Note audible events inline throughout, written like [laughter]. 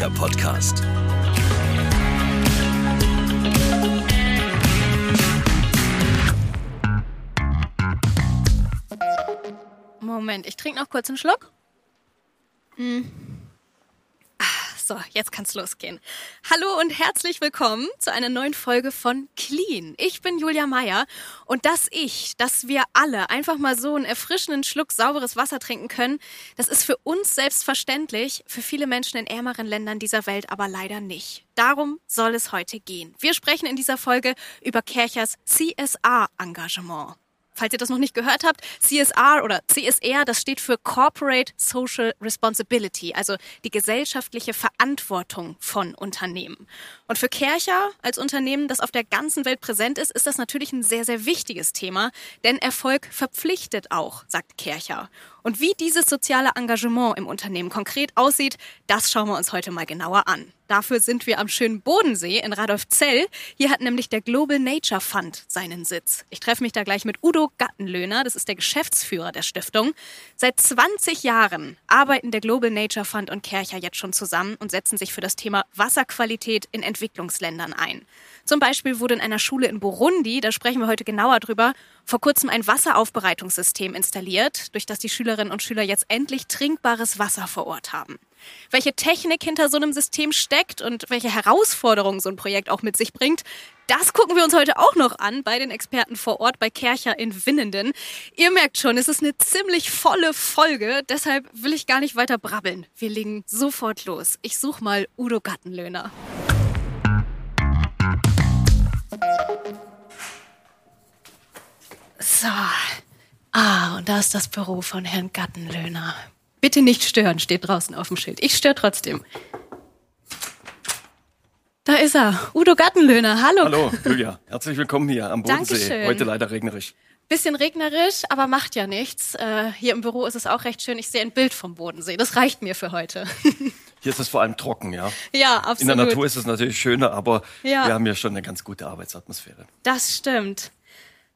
Kercher Podcast. Moment, ich trinke noch kurz einen Schluck. Hm. So, jetzt kann's losgehen. Hallo und herzlich willkommen zu einer neuen Folge von Clean. Ich bin Julia Meyer und dass ich, dass wir alle einfach mal so einen erfrischenden Schluck sauberes Wasser trinken können, das ist für uns selbstverständlich, für viele Menschen in ärmeren Ländern dieser Welt aber leider nicht. Darum soll es heute gehen. Wir sprechen in dieser Folge über Kerchers CSA-Engagement falls ihr das noch nicht gehört habt, CSR oder CSR, das steht für Corporate Social Responsibility, also die gesellschaftliche Verantwortung von Unternehmen. Und für Kercher als Unternehmen, das auf der ganzen Welt präsent ist, ist das natürlich ein sehr, sehr wichtiges Thema, denn Erfolg verpflichtet auch, sagt Kercher. Und wie dieses soziale Engagement im Unternehmen konkret aussieht, das schauen wir uns heute mal genauer an. Dafür sind wir am schönen Bodensee in Radolfzell. Hier hat nämlich der Global Nature Fund seinen Sitz. Ich treffe mich da gleich mit Udo Gattenlöhner, das ist der Geschäftsführer der Stiftung. Seit 20 Jahren arbeiten der Global Nature Fund und Kercher jetzt schon zusammen und setzen sich für das Thema Wasserqualität in Entwicklungsländern ein. Zum Beispiel wurde in einer Schule in Burundi, da sprechen wir heute genauer drüber, vor kurzem ein Wasseraufbereitungssystem installiert, durch das die Schülerinnen und Schüler jetzt endlich trinkbares Wasser vor Ort haben. Welche Technik hinter so einem System steckt und welche Herausforderungen so ein Projekt auch mit sich bringt, das gucken wir uns heute auch noch an bei den Experten vor Ort bei Kercher in Winnenden. Ihr merkt schon, es ist eine ziemlich volle Folge, deshalb will ich gar nicht weiter brabbeln. Wir legen sofort los. Ich suche mal Udo Gattenlöhner. So. Ah, und da ist das Büro von Herrn Gattenlöhner. Bitte nicht stören, steht draußen auf dem Schild. Ich störe trotzdem. Da ist er, Udo Gattenlöhner. Hallo. Hallo, Julia. Herzlich willkommen hier am Bodensee. Dankeschön. Heute leider regnerisch. Bisschen regnerisch, aber macht ja nichts. Äh, hier im Büro ist es auch recht schön. Ich sehe ein Bild vom Bodensee. Das reicht mir für heute. [laughs] Hier ist es vor allem trocken, ja. ja, absolut. In der Natur ist es natürlich schöner, aber Ja. wir haben ja schon eine ganz gute Arbeitsatmosphäre. Das stimmt.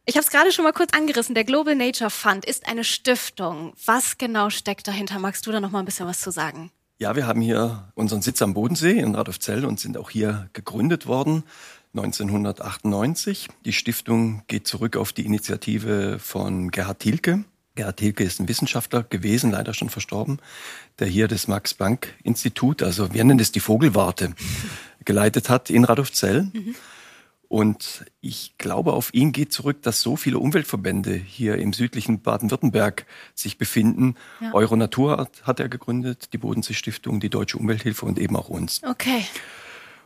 Ich habe es gerade schon mal kurz angerissen. Der Global Nature Fund ist eine Stiftung. Was genau steckt dahinter? Magst du da noch mal ein bisschen was zu sagen? Ja, wir haben hier unseren Sitz am Bodensee in Radolfzell und sind auch hier gegründet worden 1998. Die Stiftung geht zurück auf die Initiative von Gerhard Thielke. Gerhard Thielke ist ein Wissenschaftler gewesen, leider schon verstorben, der hier das Max-Planck-Institut, also wir nennen es die Vogelwarte, [laughs] geleitet hat in Radolfzell. Und ich glaube, auf ihn geht zurück, dass so viele Umweltverbände hier im südlichen Baden-Württemberg sich befinden. Ja. Euronatur hat, er gegründet, die Bodensee-Stiftung, die Deutsche Umwelthilfe und eben auch uns. Okay.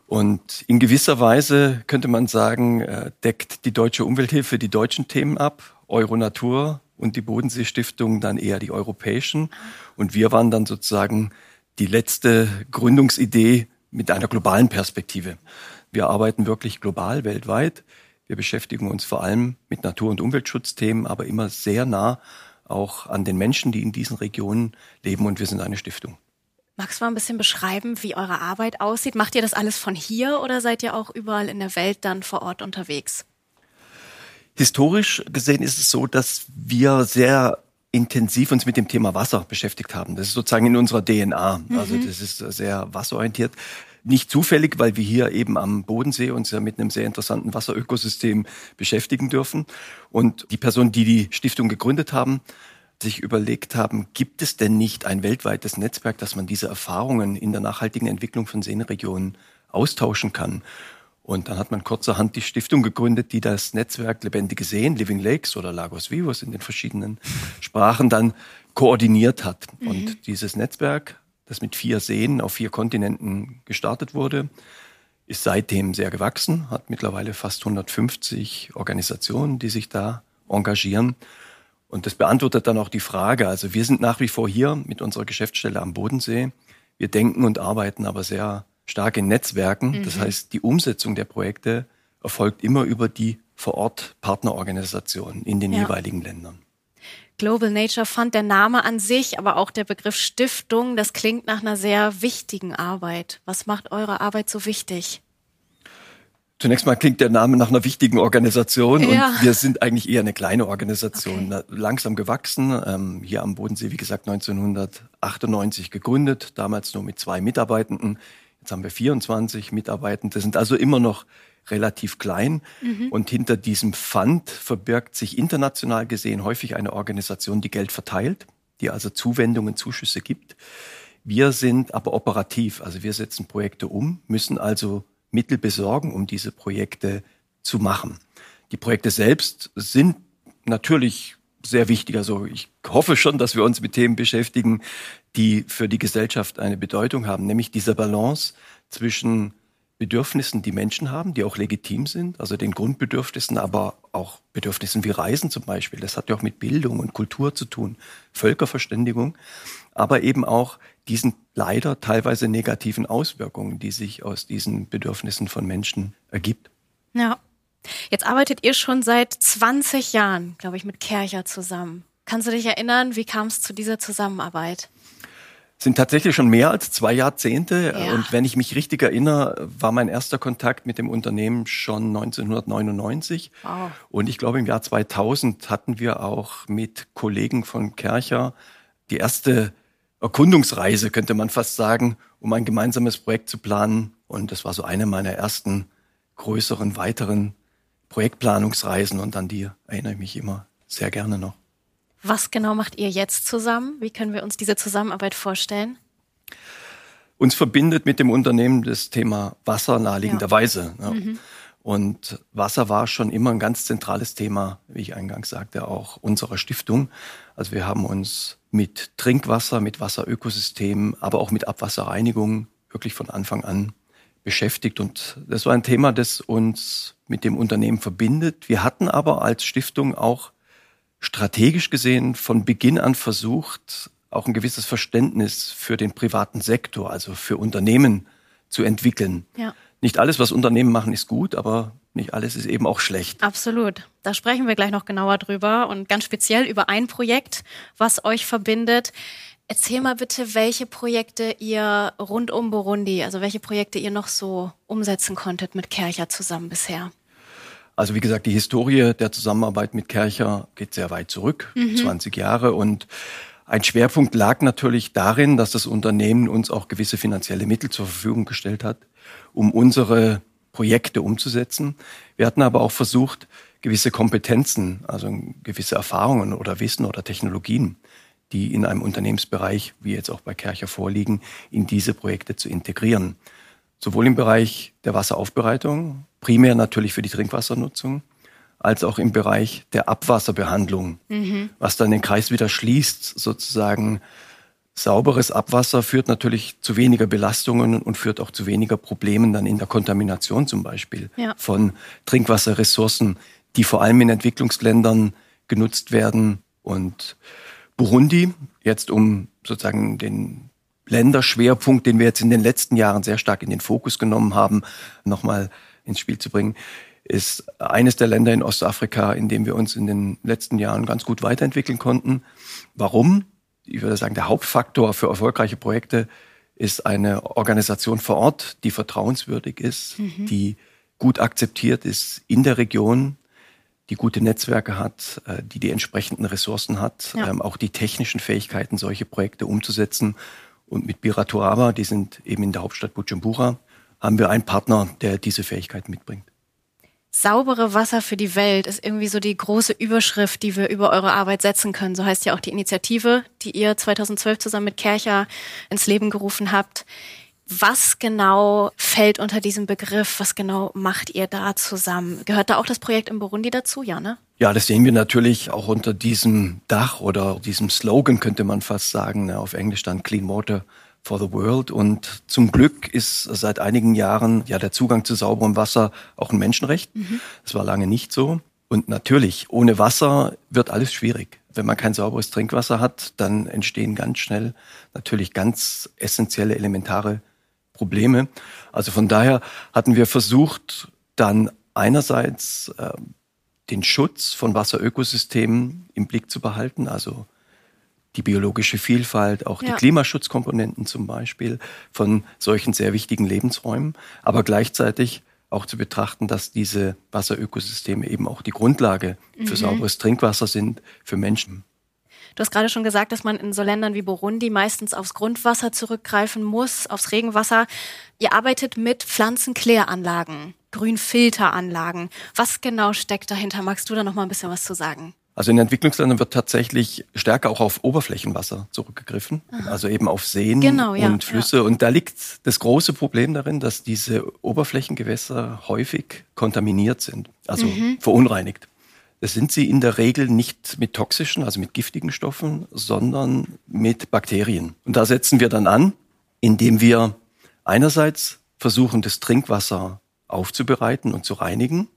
Und in gewisser Weise könnte man sagen, äh, deckt die Deutsche Umwelthilfe die deutschen Themen ab, Euronatur und die Bodensee-Stiftung dann eher die europäischen. Und wir waren dann sozusagen die letzte Gründungsidee mit einer globalen Perspektive. Wir arbeiten wirklich global, weltweit. Wir beschäftigen uns vor allem mit Natur- und Umweltschutzthemen, aber immer sehr nah auch an den Menschen, die in diesen Regionen leben. Und wir sind eine Stiftung. Magst du mal ein bisschen beschreiben, wie eure Arbeit aussieht? Macht ihr das alles von hier oder seid ihr auch überall in der Welt dann vor Ort unterwegs? Historisch gesehen ist es so, dass wir sehr intensiv uns mit dem Thema Wasser beschäftigt haben. Das ist sozusagen in unserer DNA. Also das ist sehr wasserorientiert. Nicht zufällig, weil wir hier eben am Bodensee uns ja mit einem sehr interessanten Wasserökosystem beschäftigen dürfen. Und die Personen, die die Stiftung gegründet haben, sich überlegt haben, gibt es denn nicht ein weltweites Netzwerk, dass man diese Erfahrungen in der nachhaltigen Entwicklung von Seenregionen austauschen kann? Und dann hat man kurzerhand die Stiftung gegründet, die das Netzwerk Lebendige Seen, Living Lakes oder Lagos Vivos in den verschiedenen Sprachen dann koordiniert hat. Und dieses Netzwerk, das mit vier Seen auf vier Kontinenten gestartet wurde, ist seitdem sehr gewachsen, hat mittlerweile fast 150 Organisationen, die sich da engagieren. Und das beantwortet dann auch die Frage. Also wir sind nach wie vor hier mit unserer Geschäftsstelle am Bodensee. Wir denken und arbeiten aber sehr stark in Netzwerken. Das heißt, die Umsetzung der Projekte erfolgt immer über die vor Ort Partnerorganisationen in den Ja. jeweiligen Ländern. Global Nature Fund, der Name an sich, aber auch der Begriff Stiftung, das klingt nach einer sehr wichtigen Arbeit. Was macht eure Arbeit so wichtig? Zunächst mal klingt der Name nach einer wichtigen Organisation Ja. und wir sind eigentlich eher eine kleine Organisation, Na- langsam gewachsen. Ähm, hier am Bodensee, wie gesagt, 1998 gegründet, damals nur mit zwei Mitarbeitenden. Jetzt haben wir 24 Mitarbeitende, sind also immer noch relativ klein. Mhm. Und hinter diesem Fund verbirgt sich international gesehen häufig eine Organisation, die Geld verteilt, die also Zuwendungen, Zuschüsse gibt. Wir sind aber operativ, also wir setzen Projekte um, müssen also Mittel besorgen, um diese Projekte zu machen. Die Projekte selbst sind natürlich sehr wichtig. Also ich hoffe schon, dass wir uns mit Themen beschäftigen, die für die Gesellschaft eine Bedeutung haben, nämlich diese Balance zwischen Bedürfnissen, die Menschen haben, die auch legitim sind, also den Grundbedürfnissen, aber auch Bedürfnissen wie Reisen zum Beispiel. Das hat ja auch mit Bildung und Kultur zu tun, Völkerverständigung, aber eben auch diesen leider teilweise negativen Auswirkungen, die sich aus diesen Bedürfnissen von Menschen ergibt. Ja. Jetzt arbeitet ihr schon seit 20 Jahren, glaube ich, mit Kercher zusammen. Kannst du dich erinnern, wie kam es zu dieser Zusammenarbeit? Sind tatsächlich schon mehr als zwei Jahrzehnte. Ja. Und wenn ich mich richtig erinnere, war mein erster Kontakt mit dem Unternehmen schon 1999. Wow. Und ich glaube, im Jahr 2000 hatten wir auch mit Kollegen von Kercher die erste Erkundungsreise, könnte man fast sagen, um ein gemeinsames Projekt zu planen. Und das war so eine meiner ersten größeren, weiteren Projektplanungsreisen. Und an die erinnere ich mich immer sehr gerne noch. Was genau macht ihr jetzt zusammen? Wie können wir uns diese Zusammenarbeit vorstellen? Uns verbindet mit dem Unternehmen das Thema Wasser naheliegenderweise. Ja. Ja. Mhm. Und Wasser war schon immer ein ganz zentrales Thema, wie ich eingangs sagte, auch unserer Stiftung. Also wir haben uns mit Trinkwasser, mit Wasserökosystemen, aber auch mit Abwasserreinigung wirklich von Anfang an beschäftigt. Und das war ein Thema, das uns mit dem Unternehmen verbindet. Wir hatten aber als Stiftung auch strategisch gesehen von Beginn an versucht, auch ein gewisses Verständnis für den privaten Sektor, also für Unternehmen zu entwickeln. Ja. Nicht alles, was Unternehmen machen, ist gut, aber nicht alles ist eben auch schlecht. Absolut. Da sprechen wir gleich noch genauer drüber und ganz speziell über ein Projekt, was euch verbindet. Erzähl mal bitte, welche Projekte ihr rund um Burundi, also welche Projekte ihr noch so umsetzen konntet mit Kercher zusammen bisher. Also wie gesagt, die Historie der Zusammenarbeit mit Kercher geht sehr weit zurück, mhm. 20 Jahre. Und ein Schwerpunkt lag natürlich darin, dass das Unternehmen uns auch gewisse finanzielle Mittel zur Verfügung gestellt hat, um unsere Projekte umzusetzen. Wir hatten aber auch versucht, gewisse Kompetenzen, also gewisse Erfahrungen oder Wissen oder Technologien, die in einem Unternehmensbereich, wie jetzt auch bei Kercher vorliegen, in diese Projekte zu integrieren. Sowohl im Bereich der Wasseraufbereitung, primär natürlich für die Trinkwassernutzung, als auch im Bereich der Abwasserbehandlung, mhm. was dann den Kreis wieder schließt, sozusagen. Sauberes Abwasser führt natürlich zu weniger Belastungen und führt auch zu weniger Problemen dann in der Kontamination zum Beispiel ja. von Trinkwasserressourcen, die vor allem in Entwicklungsländern genutzt werden. Und Burundi, jetzt um sozusagen den Länderschwerpunkt, den wir jetzt in den letzten Jahren sehr stark in den Fokus genommen haben, nochmal ins Spiel zu bringen, ist eines der Länder in Ostafrika, in dem wir uns in den letzten Jahren ganz gut weiterentwickeln konnten. Warum? Ich würde sagen, der Hauptfaktor für erfolgreiche Projekte ist eine Organisation vor Ort, die vertrauenswürdig ist, mhm. die gut akzeptiert ist in der Region, die gute Netzwerke hat, äh, die die entsprechenden Ressourcen hat, ja. Ähm, auch die technischen Fähigkeiten, solche Projekte umzusetzen. Und mit Biratuaba, die sind eben in der Hauptstadt Bujumbura, haben wir einen Partner, der diese Fähigkeit mitbringt. Saubere Wasser für die Welt ist irgendwie so die große Überschrift, die wir über eure Arbeit setzen können. So heißt ja auch die Initiative, die ihr 2012 zusammen mit Kercher ins Leben gerufen habt. Was genau fällt unter diesem Begriff? Was genau macht ihr da zusammen? Gehört da auch das Projekt in Burundi dazu? Ja, ne? Ja, das sehen wir natürlich auch unter diesem Dach oder diesem Slogan, könnte man fast sagen. Ne? Auf Englisch dann Clean Water for the World. Und zum Glück ist seit einigen Jahren ja der Zugang zu sauberem Wasser auch ein Menschenrecht. Mhm. Das war lange nicht so. Und natürlich, ohne Wasser wird alles schwierig. Wenn man kein sauberes Trinkwasser hat, dann entstehen ganz schnell natürlich ganz essentielle, elementare Probleme. Also von daher hatten wir versucht, dann einerseits äh, den Schutz von Wasserökosystemen im Blick zu behalten, also die biologische Vielfalt, auch ja. die Klimaschutzkomponenten zum Beispiel von solchen sehr wichtigen Lebensräumen, aber gleichzeitig auch zu betrachten, dass diese Wasserökosysteme eben auch die Grundlage für mhm. sauberes Trinkwasser sind für Menschen. Du hast gerade schon gesagt, dass man in so Ländern wie Burundi meistens aufs Grundwasser zurückgreifen muss, aufs Regenwasser. Ihr arbeitet mit Pflanzenkläranlagen, Grünfilteranlagen. Was genau steckt dahinter? Magst du da noch mal ein bisschen was zu sagen? Also in Entwicklungsländern wird tatsächlich stärker auch auf Oberflächenwasser zurückgegriffen, Aha. also eben auf Seen genau, ja, und Flüsse. Ja. Und da liegt das große Problem darin, dass diese Oberflächengewässer häufig kontaminiert sind, also mhm. verunreinigt. Das sind sie in der Regel nicht mit toxischen, also mit giftigen Stoffen, sondern mit Bakterien. Und da setzen wir dann an, indem wir einerseits versuchen, das Trinkwasser aufzubereiten und zu reinigen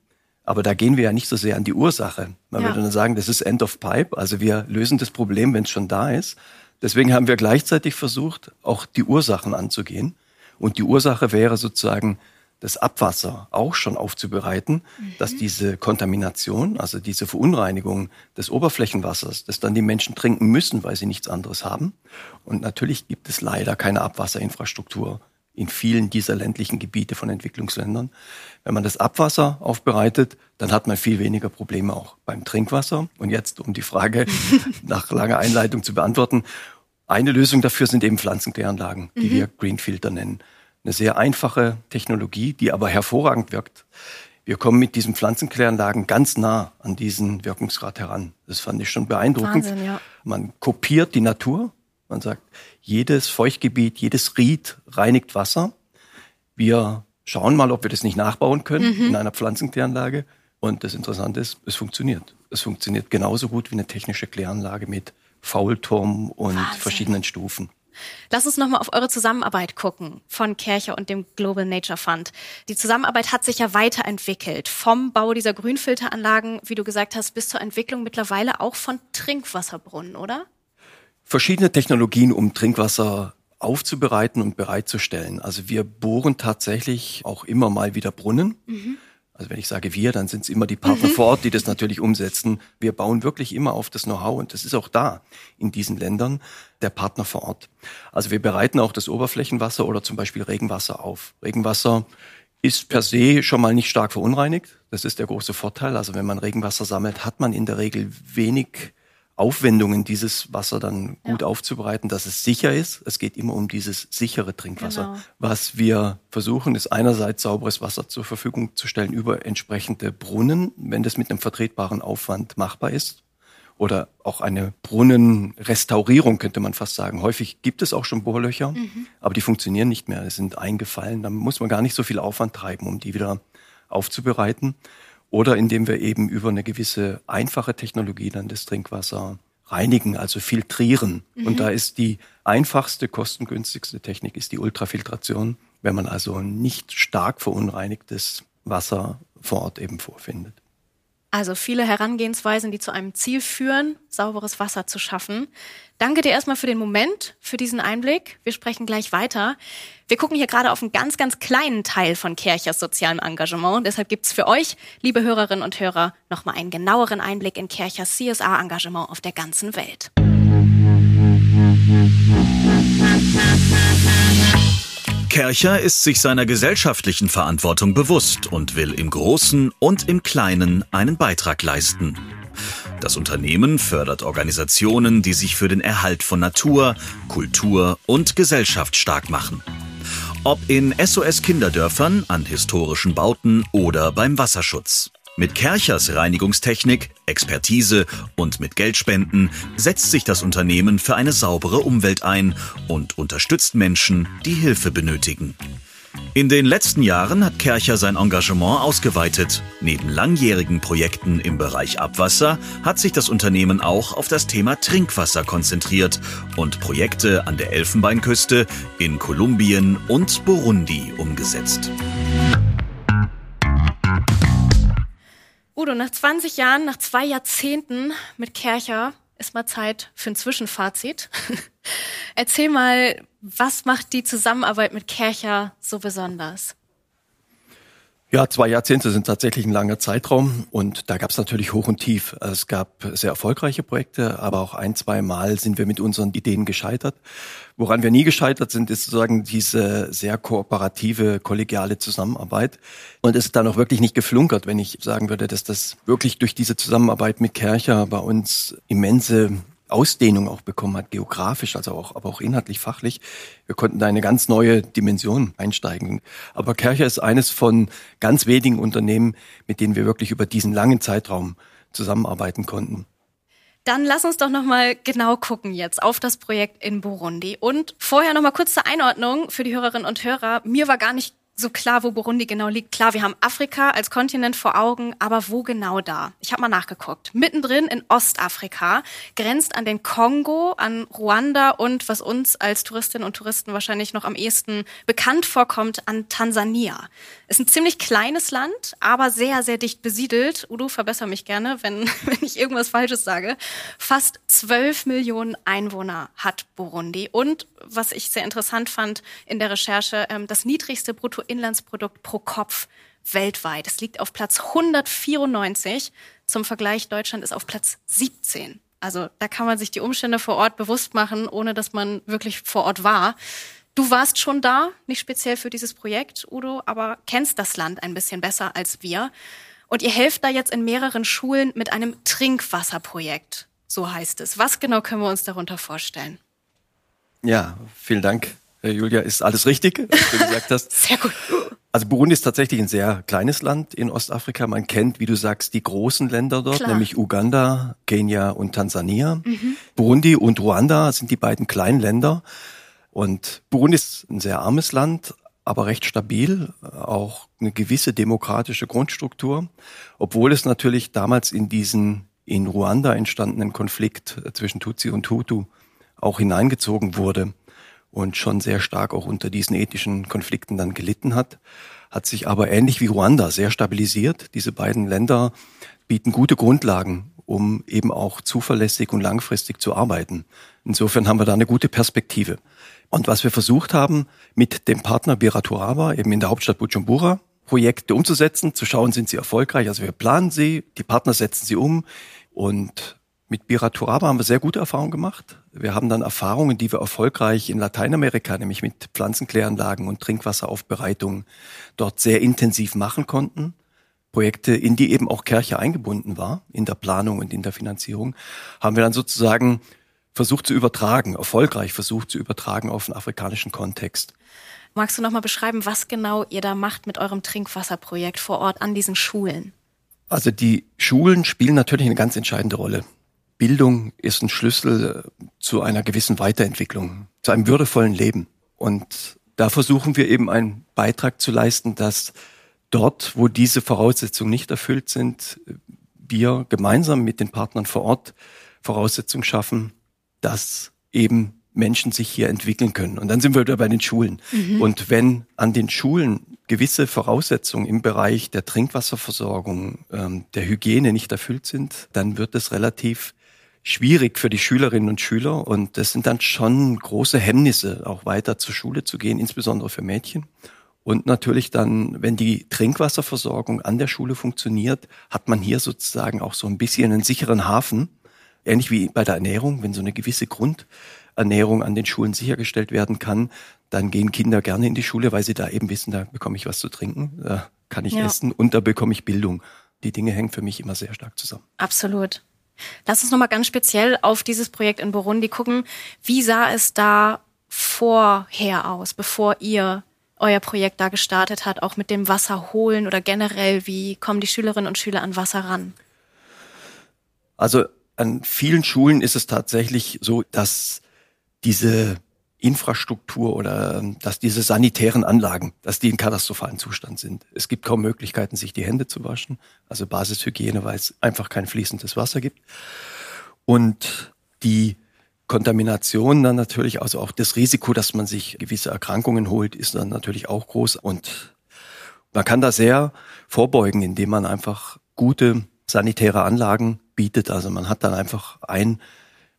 aber da gehen wir ja nicht so sehr an die Ursache. Man ja. würde dann sagen, das ist End of Pipe. Also wir lösen das Problem, wenn es schon da ist. Deswegen haben wir gleichzeitig versucht, auch die Ursachen anzugehen. Und die Ursache wäre sozusagen, das Abwasser auch schon aufzubereiten, mhm. dass diese Kontamination, also diese Verunreinigung des Oberflächenwassers, das dann die Menschen trinken müssen, weil sie nichts anderes haben. Und natürlich gibt es leider keine Abwasserinfrastruktur in vielen dieser ländlichen Gebiete von Entwicklungsländern. Wenn man das Abwasser aufbereitet, dann hat man viel weniger Probleme auch beim Trinkwasser. Und jetzt, um die Frage [laughs] nach langer Einleitung zu beantworten, eine Lösung dafür sind eben Pflanzenkläranlagen, die mhm. wir Greenfilter nennen. Eine sehr einfache Technologie, die aber hervorragend wirkt. Wir kommen mit diesen Pflanzenkläranlagen ganz nah an diesen Wirkungsgrad heran. Das fand ich schon beeindruckend. Wahnsinn, ja. Man kopiert die Natur. Man sagt, jedes Feuchtgebiet, jedes Ried reinigt Wasser. Wir schauen mal, ob wir das nicht nachbauen können mhm. in einer Pflanzenkläranlage. Und das Interessante ist, es funktioniert. Es funktioniert genauso gut wie eine technische Kläranlage mit Faulturm und Wahnsinn. verschiedenen Stufen. Lass uns nochmal auf eure Zusammenarbeit gucken von Kercher und dem Global Nature Fund. Die Zusammenarbeit hat sich ja weiterentwickelt. Vom Bau dieser Grünfilteranlagen, wie du gesagt hast, bis zur Entwicklung mittlerweile auch von Trinkwasserbrunnen, oder? verschiedene Technologien, um Trinkwasser aufzubereiten und bereitzustellen. Also wir bohren tatsächlich auch immer mal wieder Brunnen. Mhm. Also wenn ich sage wir, dann sind es immer die Partner mhm. vor Ort, die das natürlich umsetzen. Wir bauen wirklich immer auf das Know-how und das ist auch da in diesen Ländern der Partner vor Ort. Also wir bereiten auch das Oberflächenwasser oder zum Beispiel Regenwasser auf. Regenwasser ist per se schon mal nicht stark verunreinigt. Das ist der große Vorteil. Also wenn man Regenwasser sammelt, hat man in der Regel wenig Aufwendungen, dieses Wasser dann gut ja. aufzubereiten, dass es sicher ist. Es geht immer um dieses sichere Trinkwasser. Genau. Was wir versuchen, ist einerseits sauberes Wasser zur Verfügung zu stellen über entsprechende Brunnen, wenn das mit einem vertretbaren Aufwand machbar ist. Oder auch eine Brunnenrestaurierung könnte man fast sagen. Häufig gibt es auch schon Bohrlöcher, mhm. aber die funktionieren nicht mehr. Es sind eingefallen. Da muss man gar nicht so viel Aufwand treiben, um die wieder aufzubereiten oder indem wir eben über eine gewisse einfache Technologie dann das Trinkwasser reinigen, also filtrieren. Mhm. Und da ist die einfachste, kostengünstigste Technik ist die Ultrafiltration, wenn man also nicht stark verunreinigtes Wasser vor Ort eben vorfindet. Also viele Herangehensweisen, die zu einem Ziel führen, sauberes Wasser zu schaffen. Danke dir erstmal für den Moment, für diesen Einblick. Wir sprechen gleich weiter. Wir gucken hier gerade auf einen ganz, ganz kleinen Teil von Kerchers sozialem Engagement. Deshalb gibt's für euch, liebe Hörerinnen und Hörer, nochmal einen genaueren Einblick in Kerchers CSA-Engagement auf der ganzen Welt. Kercher ist sich seiner gesellschaftlichen Verantwortung bewusst und will im Großen und im Kleinen einen Beitrag leisten. Das Unternehmen fördert Organisationen, die sich für den Erhalt von Natur, Kultur und Gesellschaft stark machen. Ob in SOS Kinderdörfern, an historischen Bauten oder beim Wasserschutz. Mit Kerchers Reinigungstechnik, Expertise und mit Geldspenden setzt sich das Unternehmen für eine saubere Umwelt ein und unterstützt Menschen, die Hilfe benötigen. In den letzten Jahren hat Kercher sein Engagement ausgeweitet. Neben langjährigen Projekten im Bereich Abwasser hat sich das Unternehmen auch auf das Thema Trinkwasser konzentriert und Projekte an der Elfenbeinküste, in Kolumbien und Burundi umgesetzt. Udo, nach 20 Jahren, nach zwei Jahrzehnten mit Kercher ist mal Zeit für ein Zwischenfazit. [laughs] Erzähl mal, was macht die Zusammenarbeit mit Kercher so besonders? Ja, zwei Jahrzehnte sind tatsächlich ein langer Zeitraum und da gab es natürlich Hoch und Tief. Es gab sehr erfolgreiche Projekte, aber auch ein, zwei Mal sind wir mit unseren Ideen gescheitert. Woran wir nie gescheitert sind, ist sozusagen diese sehr kooperative, kollegiale Zusammenarbeit. Und es ist dann auch wirklich nicht geflunkert, wenn ich sagen würde, dass das wirklich durch diese Zusammenarbeit mit Kercher bei uns immense Ausdehnung auch bekommen hat, geografisch, also auch, aber auch inhaltlich, fachlich. Wir konnten da eine ganz neue Dimension einsteigen. Aber Kercher ist eines von ganz wenigen Unternehmen, mit denen wir wirklich über diesen langen Zeitraum zusammenarbeiten konnten. Dann lass uns doch noch mal genau gucken jetzt auf das Projekt in Burundi und vorher noch mal kurz zur Einordnung für die Hörerinnen und Hörer. Mir war gar nicht so klar, wo Burundi genau liegt. Klar, wir haben Afrika als Kontinent vor Augen, aber wo genau da? Ich habe mal nachgeguckt. Mittendrin in Ostafrika, grenzt an den Kongo, an Ruanda und was uns als Touristinnen und Touristen wahrscheinlich noch am ehesten bekannt vorkommt, an Tansania. Ist ein ziemlich kleines Land, aber sehr, sehr dicht besiedelt. Udo, verbessere mich gerne, wenn, [laughs] wenn ich irgendwas Falsches sage. Fast zwölf Millionen Einwohner hat Burundi und was ich sehr interessant fand in der Recherche, ähm, das niedrigste Bruttoinlandsprodukt pro Kopf weltweit. Es liegt auf Platz 194. Zum Vergleich, Deutschland ist auf Platz 17. Also da kann man sich die Umstände vor Ort bewusst machen, ohne dass man wirklich vor Ort war. Du warst schon da, nicht speziell für dieses Projekt, Udo, aber kennst das Land ein bisschen besser als wir. Und ihr helft da jetzt in mehreren Schulen mit einem Trinkwasserprojekt, so heißt es. Was genau können wir uns darunter vorstellen? Ja, vielen Dank, Julia. Ist alles richtig, was du gesagt hast. [laughs] Sehr gut. Also Burundi ist tatsächlich ein sehr kleines Land in Ostafrika. Man kennt, wie du sagst, die großen Länder dort, Klar. nämlich Uganda, Kenia und Tansania. Mhm. Burundi und Ruanda sind die beiden kleinen Länder. Und Burundi ist ein sehr armes Land, aber recht stabil, auch eine gewisse demokratische Grundstruktur, obwohl es natürlich damals in diesen in Ruanda entstandenen Konflikt zwischen Tutsi und Hutu auch hineingezogen wurde und schon sehr stark auch unter diesen ethischen Konflikten dann gelitten hat, hat sich aber ähnlich wie Ruanda sehr stabilisiert. Diese beiden Länder bieten gute Grundlagen, um eben auch zuverlässig und langfristig zu arbeiten. Insofern haben wir da eine gute Perspektive. Und was wir versucht haben, mit dem Partner Biraturaba eben in der Hauptstadt Bujumbura Projekte umzusetzen, zu schauen, sind sie erfolgreich. Also wir planen sie, die Partner setzen sie um und mit Biraturaba haben wir sehr gute Erfahrungen gemacht. Wir haben dann Erfahrungen, die wir erfolgreich in Lateinamerika, nämlich mit Pflanzenkläranlagen und Trinkwasseraufbereitung dort sehr intensiv machen konnten. Projekte, in die eben auch Kirche eingebunden war, in der Planung und in der Finanzierung, haben wir dann sozusagen versucht zu übertragen, erfolgreich versucht zu übertragen auf den afrikanischen Kontext. Magst du noch mal beschreiben, was genau ihr da macht mit eurem Trinkwasserprojekt vor Ort an diesen Schulen? Also die Schulen spielen natürlich eine ganz entscheidende Rolle. Bildung ist ein Schlüssel äh, zu einer gewissen Weiterentwicklung, zu einem würdevollen Leben. Und da versuchen wir eben einen Beitrag zu leisten, dass dort, wo diese Voraussetzungen nicht erfüllt sind, wir gemeinsam mit den Partnern vor Ort Voraussetzungen schaffen, dass eben Menschen sich hier entwickeln können. Und dann sind wir wieder bei den Schulen. Mhm. Und wenn an den Schulen gewisse Voraussetzungen im Bereich der Trinkwasserversorgung, ähm, der Hygiene nicht erfüllt sind, dann wird es relativ schwierig für die Schülerinnen und Schüler und das sind dann schon große Hemmnisse, auch weiter zur Schule zu gehen, insbesondere für Mädchen. Und natürlich dann, wenn die Trinkwasserversorgung an der Schule funktioniert, hat man hier sozusagen auch so ein bisschen einen sicheren Hafen, ähnlich wie bei der Ernährung, wenn so eine gewisse Grundernährung an den Schulen sichergestellt werden kann, dann gehen Kinder gerne in die Schule, weil sie da eben wissen, da bekomme ich was zu trinken, da kann ich ja. essen und da bekomme ich Bildung. Die Dinge hängen für mich immer sehr stark zusammen. Absolut. Lass uns nochmal ganz speziell auf dieses Projekt in Burundi gucken. Wie sah es da vorher aus, bevor ihr euer Projekt da gestartet hat, auch mit dem Wasser holen oder generell, wie kommen die Schülerinnen und Schüler an Wasser ran? Also an vielen Schulen ist es tatsächlich so, dass diese Infrastruktur oder ähm, dass diese sanitären Anlagen, dass die in katastrophalen Zustand sind. Es gibt kaum Möglichkeiten, sich die Hände zu waschen, also Basishygiene, weil es einfach kein fließendes Wasser gibt. Und die Kontamination dann natürlich, also auch das Risiko, dass man sich gewisse Erkrankungen holt, ist dann natürlich auch groß. Und man kann da sehr vorbeugen, indem man einfach gute sanitäre Anlagen bietet. Also man hat dann einfach ein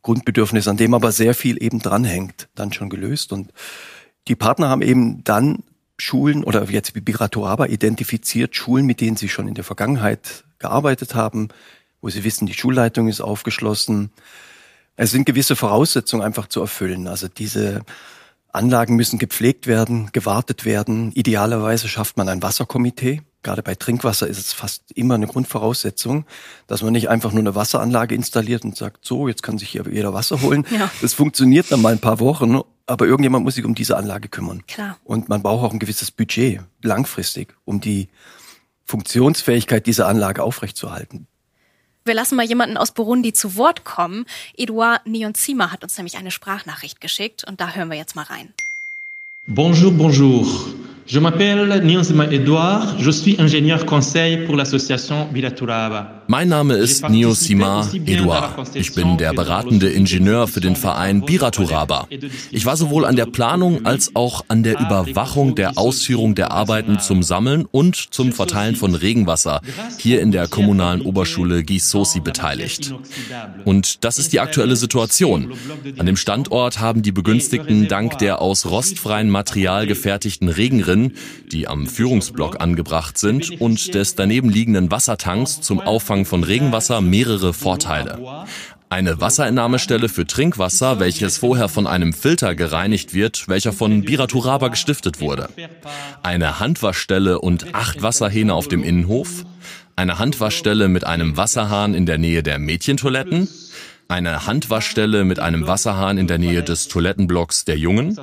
Grundbedürfnis, an dem aber sehr viel eben dranhängt, dann schon gelöst. Und die Partner haben eben dann Schulen oder jetzt wie Biratoraba identifiziert, Schulen, mit denen sie schon in der Vergangenheit gearbeitet haben, wo sie wissen, die Schulleitung ist aufgeschlossen. Es sind gewisse Voraussetzungen einfach zu erfüllen. Also diese Anlagen müssen gepflegt werden, gewartet werden. Idealerweise schafft man ein Wasserkomitee. Gerade bei Trinkwasser ist es fast immer eine Grundvoraussetzung, dass man nicht einfach nur eine Wasseranlage installiert und sagt, so, jetzt kann sich hier jeder Wasser holen. Ja. Das funktioniert dann mal ein paar Wochen, aber irgendjemand muss sich um diese Anlage kümmern. Klar. Und man braucht auch ein gewisses Budget, langfristig, um die Funktionsfähigkeit dieser Anlage aufrechtzuerhalten. Wir lassen mal jemanden aus Burundi zu Wort kommen. Eduard Nionzima hat uns nämlich eine Sprachnachricht geschickt und da hören wir jetzt mal rein. Bonjour, bonjour. Je m'appelle Niyonzima Edouard, je suis ingénieur conseil pour l'association Bilaturaba. Mein Name ist Niosima Edouard. Ich bin der beratende Ingenieur für den Verein Biraturaba. Ich war sowohl an der Planung als auch an der Überwachung der Ausführung der Arbeiten zum Sammeln und zum Verteilen von Regenwasser hier in der kommunalen Oberschule Gisosi beteiligt. Und das ist die aktuelle Situation. An dem Standort haben die Begünstigten dank der aus rostfreien Material gefertigten Regenrinnen die am Führungsblock angebracht sind, und des daneben liegenden Wassertanks zum Auffang von Regenwasser mehrere Vorteile. Eine Wasserentnahmestelle für Trinkwasser, welches vorher von einem Filter gereinigt wird, welcher von Biraturaba gestiftet wurde. Eine Handwaschstelle und acht Wasserhähne auf dem Innenhof. Eine Handwaschstelle mit einem Wasserhahn in der Nähe der Mädchentoiletten eine Handwaschstelle mit einem Wasserhahn in der Nähe des Toilettenblocks der Jungen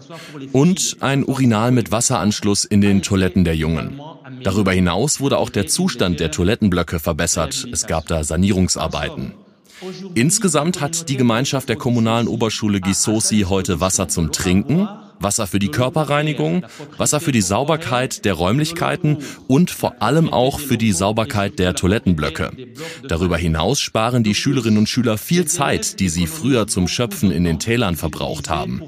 und ein Urinal mit Wasseranschluss in den Toiletten der Jungen. Darüber hinaus wurde auch der Zustand der Toilettenblöcke verbessert. Es gab da Sanierungsarbeiten. Insgesamt hat die Gemeinschaft der kommunalen Oberschule Gisosi heute Wasser zum Trinken, Wasser für die Körperreinigung, Wasser für die Sauberkeit der Räumlichkeiten und vor allem auch für die Sauberkeit der Toilettenblöcke. Darüber hinaus sparen die Schülerinnen und Schüler viel Zeit, die sie früher zum Schöpfen in den Tälern verbraucht haben.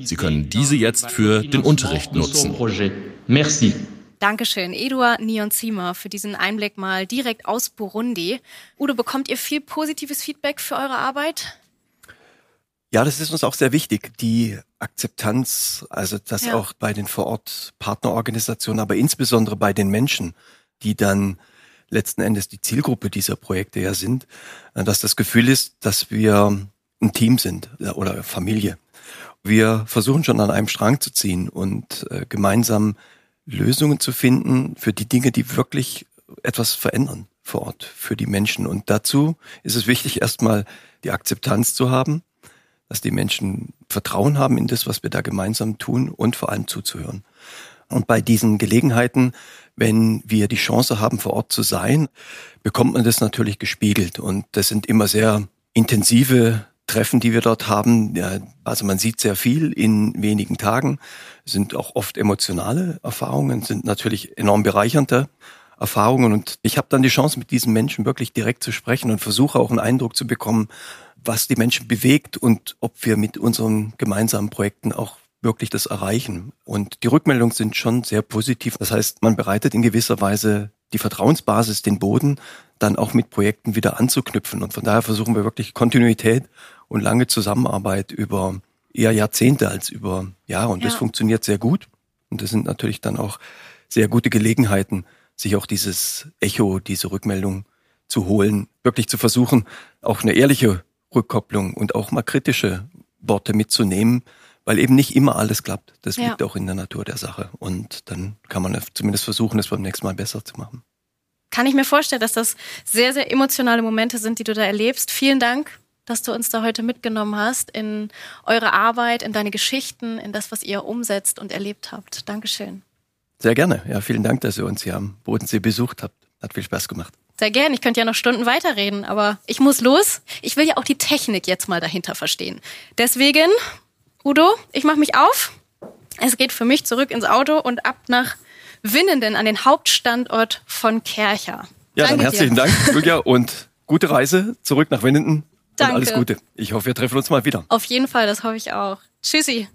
Sie können diese jetzt für den Unterricht nutzen. Merci. Dankeschön, Eduard Nionzima, für diesen Einblick mal direkt aus Burundi. Udo, bekommt ihr viel positives Feedback für eure Arbeit? Ja, das ist uns auch sehr wichtig, die Akzeptanz, also dass ja. auch bei den vor Ort Partnerorganisationen, aber insbesondere bei den Menschen, die dann letzten Endes die Zielgruppe dieser Projekte ja sind, dass das Gefühl ist, dass wir ein Team sind äh, oder Familie. Wir versuchen schon an einem Strang zu ziehen und äh, gemeinsam Lösungen zu finden für die Dinge, die wirklich etwas verändern vor Ort für die Menschen. Und dazu ist es wichtig, erstmal die Akzeptanz zu haben, dass die Menschen Vertrauen haben in das, was wir da gemeinsam tun und vor allem zuzuhören. Und bei diesen Gelegenheiten, wenn wir die Chance haben, vor Ort zu sein, bekommt man das natürlich gespiegelt. Und das sind immer sehr intensive Treffen, die wir dort haben. Ja, also man sieht sehr viel in wenigen Tagen, sind auch oft emotionale Erfahrungen, sind natürlich enorm bereichernde Erfahrungen. Und ich habe dann die Chance, mit diesen Menschen wirklich direkt zu sprechen und versuche auch einen Eindruck zu bekommen, was die Menschen bewegt und ob wir mit unseren gemeinsamen Projekten auch wirklich das erreichen. Und die Rückmeldungen sind schon sehr positiv. Das heißt, man bereitet in gewisser Weise die Vertrauensbasis, den Boden, dann auch mit Projekten wieder anzuknüpfen. Und von daher versuchen wir wirklich Kontinuität und lange Zusammenarbeit über eher Jahrzehnte als über Jahre. Und ja. das funktioniert sehr gut. Und das sind natürlich dann auch sehr gute Gelegenheiten, sich auch dieses Echo, diese Rückmeldung zu holen, wirklich zu versuchen, auch eine ehrliche Rückkopplung und auch mal kritische Worte mitzunehmen, weil eben nicht immer alles klappt. Das ja. liegt auch in der Natur der Sache. Und dann kann man zumindest versuchen, es beim nächsten Mal besser zu machen. Kann ich mir vorstellen, dass das sehr, sehr emotionale Momente sind, die du da erlebst. Vielen Dank, dass du uns da heute mitgenommen hast in eure Arbeit, in deine Geschichten, in das, was ihr umsetzt und erlebt habt. Dankeschön. Sehr gerne. Ja, vielen Dank, dass ihr uns hier am Bodensee besucht habt. Hat viel Spaß gemacht. Sehr gern. Ich könnte ja noch Stunden weiterreden, aber ich muss los. Ich will ja auch die Technik jetzt mal dahinter verstehen. Deswegen, Udo, ich mache mich auf. Es geht für mich zurück ins Auto und ab nach Winnenden an den Hauptstandort von Kercher. Ja, Danke dann herzlichen dir. Dank, Julia, und gute Reise zurück nach Winnenden. Danke. Und alles Gute. Ich hoffe, wir treffen uns mal wieder. Auf jeden Fall, das hoffe ich auch. Tschüssi.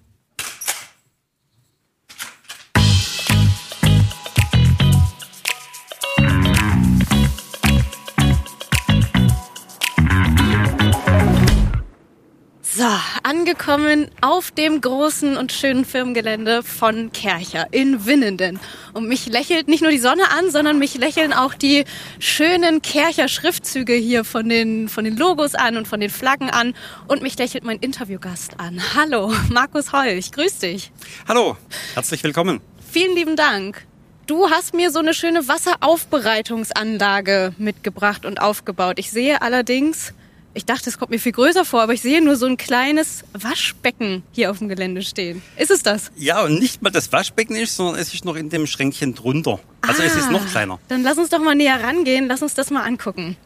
Angekommen auf dem großen und schönen Firmengelände von Kercher in Winnenden. Und mich lächelt nicht nur die Sonne an, sondern mich lächeln auch die schönen Kercher Schriftzüge hier von den, von den Logos an und von den Flaggen an. Und mich lächelt mein Interviewgast an. Hallo, Markus Holch, grüß dich. Hallo, herzlich willkommen. Vielen lieben Dank. Du hast mir so eine schöne Wasseraufbereitungsanlage mitgebracht und aufgebaut. Ich sehe allerdings ich dachte, es kommt mir viel größer vor, aber ich sehe nur so ein kleines Waschbecken hier auf dem Gelände stehen. Ist es das? Ja, und nicht mal das Waschbecken ist, sondern es ist noch in dem Schränkchen drunter. Also ah, es ist noch ah, kleiner. Dann lass uns doch mal näher rangehen, lass uns das mal angucken.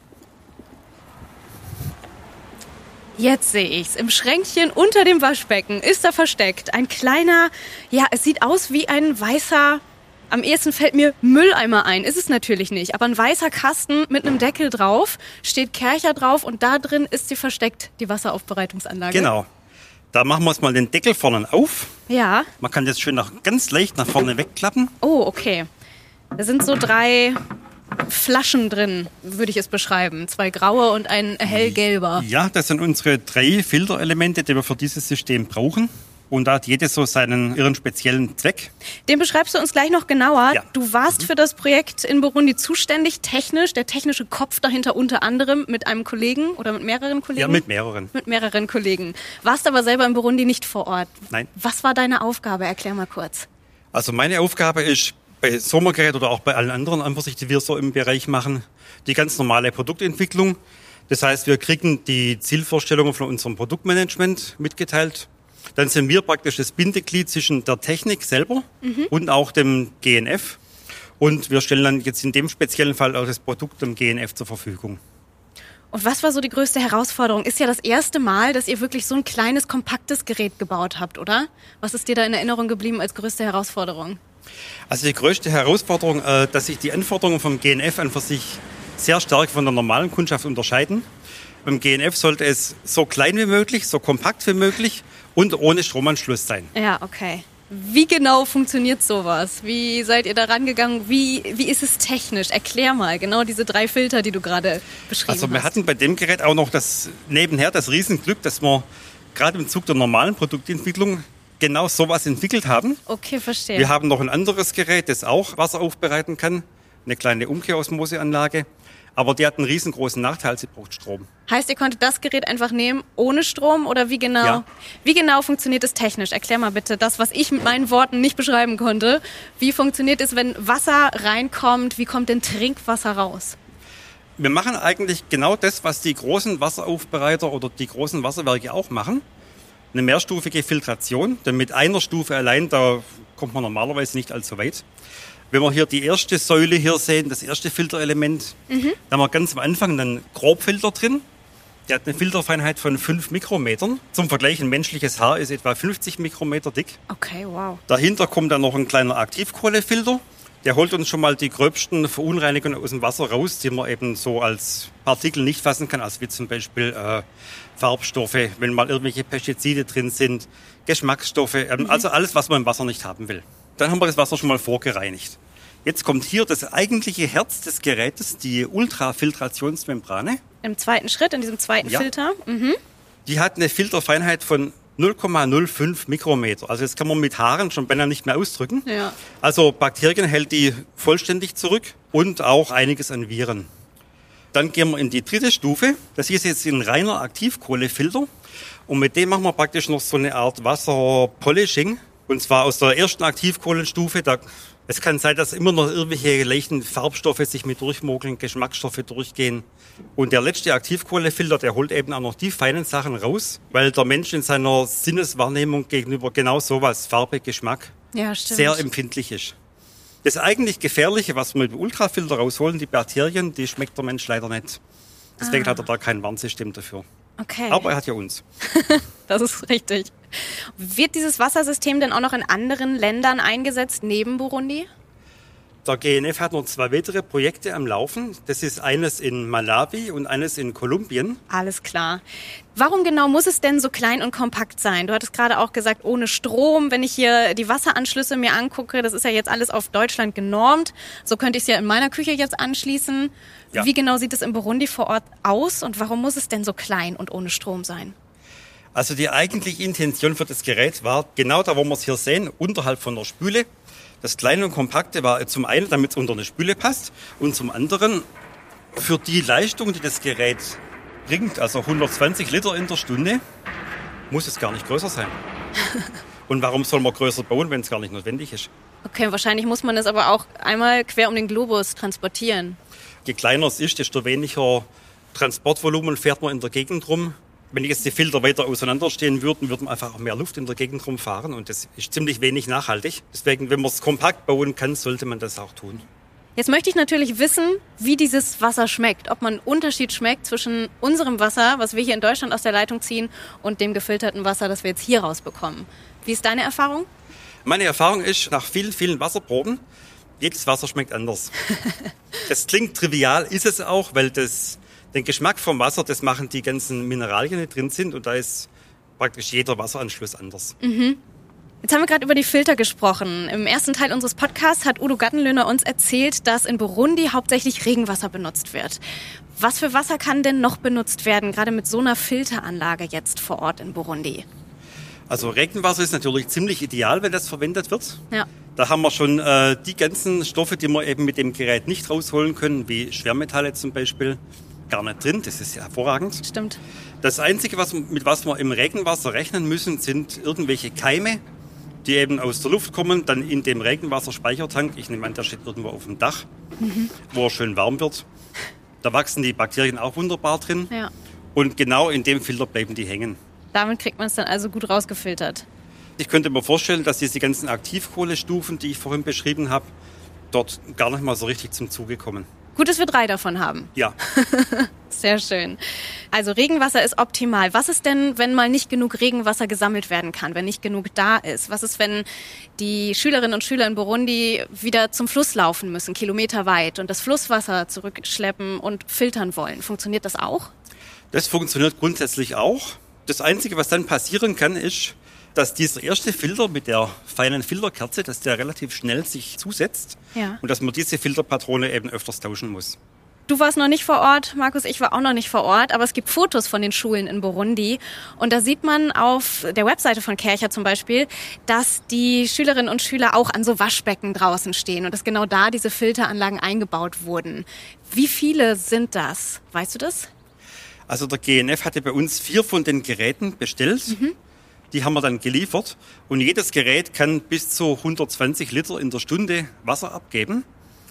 Jetzt sehe ich's. Im Schränkchen unter dem Waschbecken ist da versteckt ein kleiner, ja, es sieht aus wie ein weißer am ehesten fällt mir Mülleimer ein. Ist es natürlich nicht. Aber ein weißer Kasten mit einem Deckel drauf, steht Kercher drauf und da drin ist sie versteckt, die Wasseraufbereitungsanlage. Genau. Da machen wir jetzt mal den Deckel vorne auf. Ja. Man kann jetzt schön nach, ganz leicht nach vorne wegklappen. Oh, okay. Da sind so drei Flaschen drin, würde ich es beschreiben. Zwei graue und ein hellgelber. Ja, das sind unsere drei Filterelemente, die wir für dieses System brauchen und da hat jedes so seinen ihren speziellen Zweck. Den beschreibst du uns gleich noch genauer. Ja. Du warst mhm. für das Projekt in Burundi zuständig, technisch, der technische Kopf dahinter unter anderem mit einem Kollegen oder mit mehreren Kollegen? Ja, mit mehreren. Mit mehreren Kollegen. Warst aber selber in Burundi nicht vor Ort. Nein. Was war deine Aufgabe? Erklär mal kurz. Also meine Aufgabe ist bei Sommergerät oder auch bei allen anderen Anversichten, die wir so im Bereich machen, die ganz normale Produktentwicklung. Das heißt, wir kriegen die Zielvorstellungen von unserem Produktmanagement mitgeteilt dann sind wir praktisch das Bindeglied zwischen der Technik selber mhm. und auch dem GNF. Und wir stellen dann jetzt in dem speziellen Fall auch das Produkt dem GNF zur Verfügung. Und was war so die größte Herausforderung? Ist ja das erste Mal, dass ihr wirklich so ein kleines, kompaktes Gerät gebaut habt, oder? Was ist dir da in Erinnerung geblieben als größte Herausforderung? Also die größte Herausforderung, äh, dass sich die Anforderungen vom GNF an für sich sehr stark von der normalen Kundschaft unterscheiden. Beim GNF sollte es so klein wie möglich, so kompakt wie möglich und ohne Stromanschluss sein. Ja, okay. Wie genau funktioniert sowas? Wie seid ihr da rangegangen? Wie, wie ist es technisch? Erklär mal genau diese drei Filter, die du gerade beschrieben hast. Also wir hast. hatten bei dem Gerät auch noch das nebenher das Riesenglück, dass wir gerade im Zug der normalen Produktentwicklung genau sowas entwickelt haben. Okay, verstehe. Wir haben noch ein anderes Gerät, das auch Wasser aufbereiten kann, eine kleine Umkehrosmoseanlage. Aber die hat einen riesengroßen Nachteil, sie braucht Strom. Heißt, ihr konntet das Gerät einfach nehmen ohne Strom oder wie genau? Ja. Wie genau funktioniert es technisch? Erklär mal bitte das, was ich mit meinen Worten nicht beschreiben konnte. Wie funktioniert es, wenn Wasser reinkommt? Wie kommt denn Trinkwasser raus? Wir machen eigentlich genau das, was die großen Wasseraufbereiter oder die großen Wasserwerke auch machen. Eine mehrstufige Filtration, denn mit einer Stufe allein, da kommt man normalerweise nicht allzu weit. Wenn wir hier die erste Säule hier sehen, das erste Filterelement, mhm. da haben wir ganz am Anfang einen Grobfilter drin. Der hat eine Filterfeinheit von 5 Mikrometern. Zum Vergleich, ein menschliches Haar ist etwa 50 Mikrometer dick. Okay, wow. Dahinter kommt dann noch ein kleiner Aktivkohlefilter. Der holt uns schon mal die gröbsten Verunreinigungen aus dem Wasser raus, die man eben so als Partikel nicht fassen kann, also wie zum Beispiel äh, Farbstoffe, wenn mal irgendwelche Pestizide drin sind, Geschmacksstoffe, ähm, mhm. also alles, was man im Wasser nicht haben will. Dann haben wir das Wasser schon mal vorgereinigt. Jetzt kommt hier das eigentliche Herz des Gerätes, die Ultrafiltrationsmembrane. Im zweiten Schritt, in diesem zweiten ja. Filter. Mhm. Die hat eine Filterfeinheit von 0,05 Mikrometer. Also jetzt kann man mit Haaren schon beinahe nicht mehr ausdrücken. Ja. Also Bakterien hält die vollständig zurück und auch einiges an Viren. Dann gehen wir in die dritte Stufe. Das hier ist jetzt ein reiner Aktivkohlefilter. Und mit dem machen wir praktisch noch so eine Art Wasserpolishing. Und zwar aus der ersten Aktivkohlenstufe. Da, es kann sein, dass immer noch irgendwelche leichten Farbstoffe sich mit durchmogeln, Geschmacksstoffe durchgehen. Und der letzte Aktivkohlefilter, der holt eben auch noch die feinen Sachen raus, weil der Mensch in seiner Sinneswahrnehmung gegenüber genau sowas, Farbe, Geschmack, ja, sehr empfindlich ist. Das eigentlich Gefährliche, was wir mit dem Ultrafilter rausholen, die Bakterien, die schmeckt der Mensch leider nicht. Deswegen ah. hat er da kein Warnsystem dafür. Okay. Aber er hat ja uns. [laughs] das ist richtig. Wird dieses Wassersystem denn auch noch in anderen Ländern eingesetzt neben Burundi? Der GNF hat noch zwei weitere Projekte am Laufen. Das ist eines in Malawi und eines in Kolumbien. Alles klar. Warum genau muss es denn so klein und kompakt sein? Du hattest gerade auch gesagt, ohne Strom. Wenn ich hier die Wasseranschlüsse mir angucke, das ist ja jetzt alles auf Deutschland genormt. So könnte ich es ja in meiner Küche jetzt anschließen. Ja. Wie genau sieht es in Burundi vor Ort aus und warum muss es denn so klein und ohne Strom sein? Also die eigentliche Intention für das Gerät war genau da, wo wir es hier sehen, unterhalb von der Spüle. Das kleine und kompakte war zum einen, damit es unter eine Spüle passt und zum anderen für die Leistung, die das Gerät bringt, also 120 Liter in der Stunde, muss es gar nicht größer sein. [laughs] und warum soll man größer bauen, wenn es gar nicht notwendig ist? Okay, wahrscheinlich muss man es aber auch einmal quer um den Globus transportieren. Je kleiner es ist, desto weniger Transportvolumen fährt man in der Gegend rum. Wenn jetzt die Filter weiter auseinanderstehen würden, würde man einfach auch mehr Luft in der Gegend rumfahren und das ist ziemlich wenig nachhaltig. Deswegen, wenn man es kompakt bauen kann, sollte man das auch tun. Jetzt möchte ich natürlich wissen, wie dieses Wasser schmeckt. Ob man einen Unterschied schmeckt zwischen unserem Wasser, was wir hier in Deutschland aus der Leitung ziehen, und dem gefilterten Wasser, das wir jetzt hier rausbekommen. Wie ist deine Erfahrung? Meine Erfahrung ist, nach vielen, vielen Wasserproben, jedes Wasser schmeckt anders. [laughs] das klingt trivial, ist es auch, weil das den Geschmack vom Wasser, das machen die ganzen Mineralien, die drin sind und da ist praktisch jeder Wasseranschluss anders. Mhm. Jetzt haben wir gerade über die Filter gesprochen. Im ersten Teil unseres Podcasts hat Udo Gattenlöhner uns erzählt, dass in Burundi hauptsächlich Regenwasser benutzt wird. Was für Wasser kann denn noch benutzt werden, gerade mit so einer Filteranlage jetzt vor Ort in Burundi? Also Regenwasser ist natürlich ziemlich ideal, wenn das verwendet wird. Ja. Da haben wir schon äh, die ganzen Stoffe, die wir eben mit dem Gerät nicht rausholen können, wie Schwermetalle zum Beispiel gar nicht drin. Das ist ja hervorragend. Stimmt. Das Einzige, was, mit was wir im Regenwasser rechnen müssen, sind irgendwelche Keime, die eben aus der Luft kommen, dann in dem Regenwasserspeichertank, ich nehme an, der steht irgendwo auf dem Dach, mhm. wo er schön warm wird. Da wachsen die Bakterien auch wunderbar drin. Ja. Und genau in dem Filter bleiben die hängen. Damit kriegt man es dann also gut rausgefiltert. Ich könnte mir vorstellen, dass diese ganzen Aktivkohlestufen, die ich vorhin beschrieben habe, dort gar nicht mal so richtig zum Zuge kommen. Gut, dass wir drei davon haben. Ja. [laughs] Sehr schön. Also Regenwasser ist optimal. Was ist denn, wenn mal nicht genug Regenwasser gesammelt werden kann, wenn nicht genug da ist? Was ist, wenn die Schülerinnen und Schüler in Burundi wieder zum Fluss laufen müssen, kilometerweit, und das Flusswasser zurückschleppen und filtern wollen? Funktioniert das auch? Das funktioniert grundsätzlich auch. Das Einzige, was dann passieren kann, ist, dass dieser erste Filter mit der feinen Filterkerze, dass der relativ schnell sich zusetzt ja. und dass man diese Filterpatrone eben öfters tauschen muss. Du warst noch nicht vor Ort, Markus, ich war auch noch nicht vor Ort, aber es gibt Fotos von den Schulen in Burundi und da sieht man auf der Webseite von Kercher zum Beispiel, dass die Schülerinnen und Schüler auch an so Waschbecken draußen stehen und dass genau da diese Filteranlagen eingebaut wurden. Wie viele sind das? Weißt du das? Also der GNF hatte bei uns vier von den Geräten bestellt. Mhm. Die haben wir dann geliefert und jedes Gerät kann bis zu 120 Liter in der Stunde Wasser abgeben.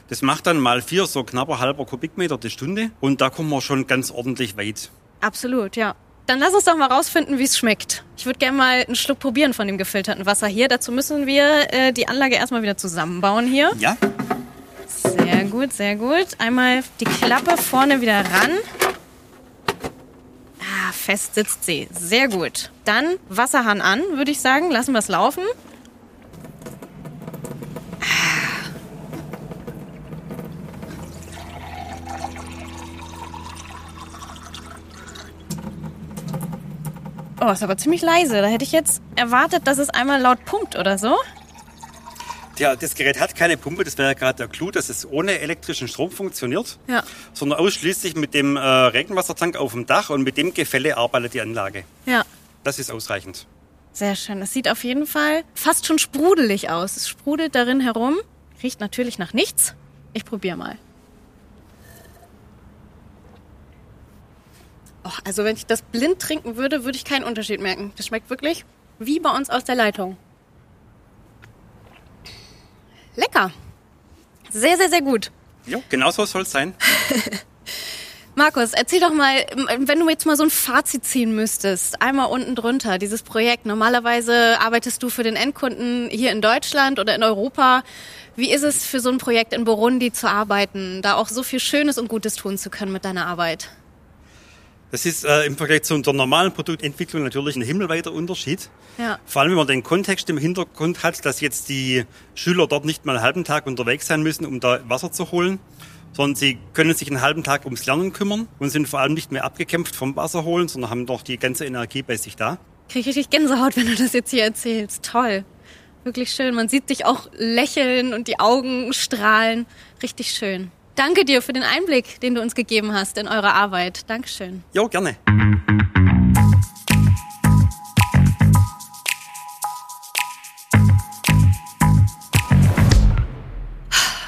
Das macht dann mal vier, so knapper halber Kubikmeter die Stunde und da kommen wir schon ganz ordentlich weit. Absolut, ja. Dann lass uns doch mal rausfinden, wie es schmeckt. Ich würde gerne mal einen Schluck probieren von dem gefilterten Wasser hier. Dazu müssen wir äh, die Anlage erstmal wieder zusammenbauen hier. Ja. Sehr gut, sehr gut. Einmal die Klappe vorne wieder ran fest sitzt sie. Sehr gut. Dann Wasserhahn an, würde ich sagen. Lassen wir es laufen. Oh, ist aber ziemlich leise. Da hätte ich jetzt erwartet, dass es einmal laut pumpt oder so. Ja, das Gerät hat keine Pumpe, das wäre ja gerade der Clou, dass es ohne elektrischen Strom funktioniert, ja. sondern ausschließlich mit dem äh, Regenwassertank auf dem Dach und mit dem Gefälle arbeitet die Anlage. Ja. Das ist ausreichend. Sehr schön. Das sieht auf jeden Fall fast schon sprudelig aus. Es sprudelt darin herum, riecht natürlich nach nichts. Ich probiere mal. Oh, also wenn ich das blind trinken würde, würde ich keinen Unterschied merken. Das schmeckt wirklich wie bei uns aus der Leitung. Lecker. Sehr, sehr, sehr gut. Ja, genau so soll es sein. [laughs] Markus, erzähl doch mal, wenn du jetzt mal so ein Fazit ziehen müsstest, einmal unten drunter, dieses Projekt. Normalerweise arbeitest du für den Endkunden hier in Deutschland oder in Europa. Wie ist es für so ein Projekt in Burundi zu arbeiten, da auch so viel Schönes und Gutes tun zu können mit deiner Arbeit? Das ist äh, im Vergleich zu der normalen Produktentwicklung natürlich ein himmelweiter Unterschied. Ja. Vor allem, wenn man den Kontext im Hintergrund hat, dass jetzt die Schüler dort nicht mal einen halben Tag unterwegs sein müssen, um da Wasser zu holen, sondern sie können sich einen halben Tag ums Lernen kümmern und sind vor allem nicht mehr abgekämpft vom Wasser holen, sondern haben doch die ganze Energie bei sich da. Krieg ich richtig Gänsehaut, wenn du das jetzt hier erzählst. Toll. Wirklich schön. Man sieht dich auch lächeln und die Augen strahlen. Richtig schön. Danke dir für den Einblick, den du uns gegeben hast in eure Arbeit. Dankeschön. Jo, gerne.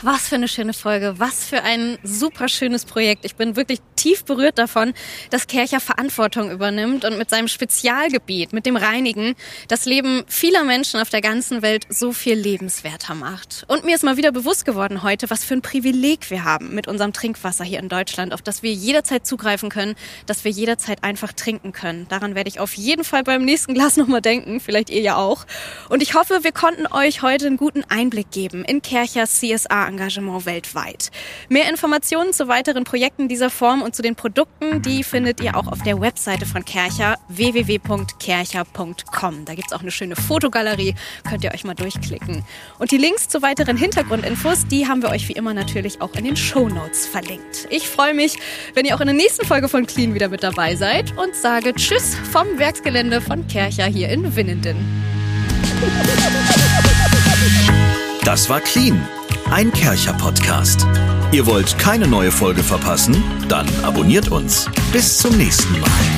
Was für eine schöne Folge, was für ein super schönes Projekt. Ich bin wirklich tief berührt davon, dass Kercher Verantwortung übernimmt und mit seinem Spezialgebiet, mit dem Reinigen, das Leben vieler Menschen auf der ganzen Welt so viel lebenswerter macht. Und mir ist mal wieder bewusst geworden heute, was für ein Privileg wir haben mit unserem Trinkwasser hier in Deutschland, auf das wir jederzeit zugreifen können, dass wir jederzeit einfach trinken können. Daran werde ich auf jeden Fall beim nächsten Glas nochmal denken, vielleicht ihr ja auch. Und ich hoffe, wir konnten euch heute einen guten Einblick geben in Kerchers CSA-Engagement weltweit. Mehr Informationen zu weiteren Projekten dieser Form und zu den Produkten, die findet ihr auch auf der Webseite von Kercher www.kercher.com. Da gibt's auch eine schöne Fotogalerie, könnt ihr euch mal durchklicken. Und die Links zu weiteren Hintergrundinfos, die haben wir euch wie immer natürlich auch in den Show Notes verlinkt. Ich freue mich, wenn ihr auch in der nächsten Folge von Clean wieder mit dabei seid und sage Tschüss vom Werksgelände von Kercher hier in Winnenden. Das war Clean, ein Kercher-Podcast. Ihr wollt keine neue Folge verpassen? Dann abonniert uns. Bis zum nächsten Mal.